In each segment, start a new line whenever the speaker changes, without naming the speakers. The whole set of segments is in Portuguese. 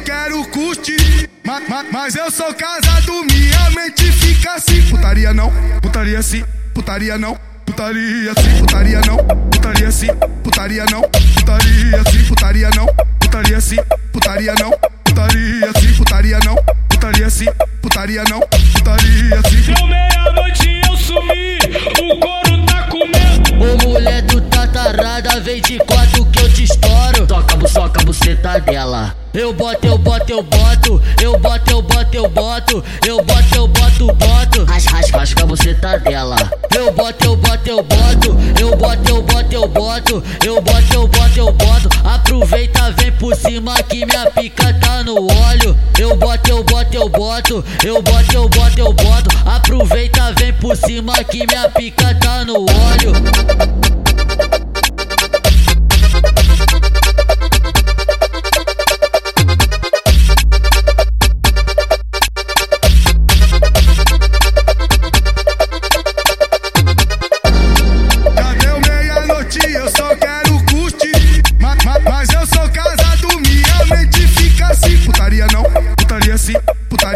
quero curtir. Ma, ma, mas eu sou casado, minha mente fica assim. Putaria não, putaria sim, putaria não. Putaria sim, putaria não, putaria sim, putaria não, putaria sim, putaria não, putaria sim, putaria não, putaria sim, putaria não, putaria sim, putaria não, putaria sim.
Deu meia-noite eu sumi, o couro tá comendo.
Ô mulher do tatarada, vem de quatro que eu te estouro. Toca, buçoca, buceta dela. Eu boto, eu boto, eu boto, eu boto, eu boto, eu boto, eu boto, eu boto, boto. Rasca, a buceta dela. Eu boto, eu boto, eu boto, eu boto, eu boto, eu boto, eu boto, eu boto, eu boto. Aproveita, vem por cima que minha pica tá no óleo. Eu boto, eu boto, eu boto, eu boto, eu boto, eu boto. Aproveita, vem por cima que minha pica tá no óleo.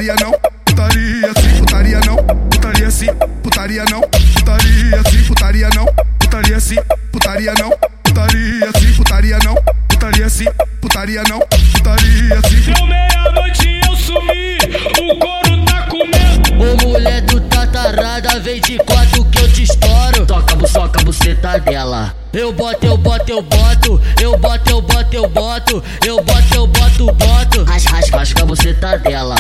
Putaria não, putaria sim, putaria não, putaria sim, putaria não, putaria sim, putaria não, putaria sim, putaria não, putaria sim, putaria não, putaria sim, putaria não, putaria sim.
Deu meia-noite eu sumi, o couro tá comendo.
Ô mulher do tatarada, vem de quatro que eu te estouro. Toca, buçoca, buceta dela. Eu boto, eu boto, eu boto, eu boto, eu boto, eu boto, eu boto, eu boto, boto. Rasca, rasca, rasca a buceta dela.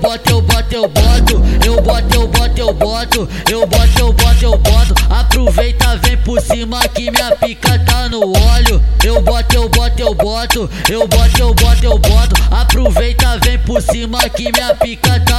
Boto, eu boto, eu boto, eu boto, eu boto, eu boto, eu boto, eu boto, eu boto. Aproveita, vem por cima que minha pica tá no óleo. Eu boto, eu boto, eu boto, eu boto, eu boto, eu boto. Aproveita, vem por cima que minha pica tá.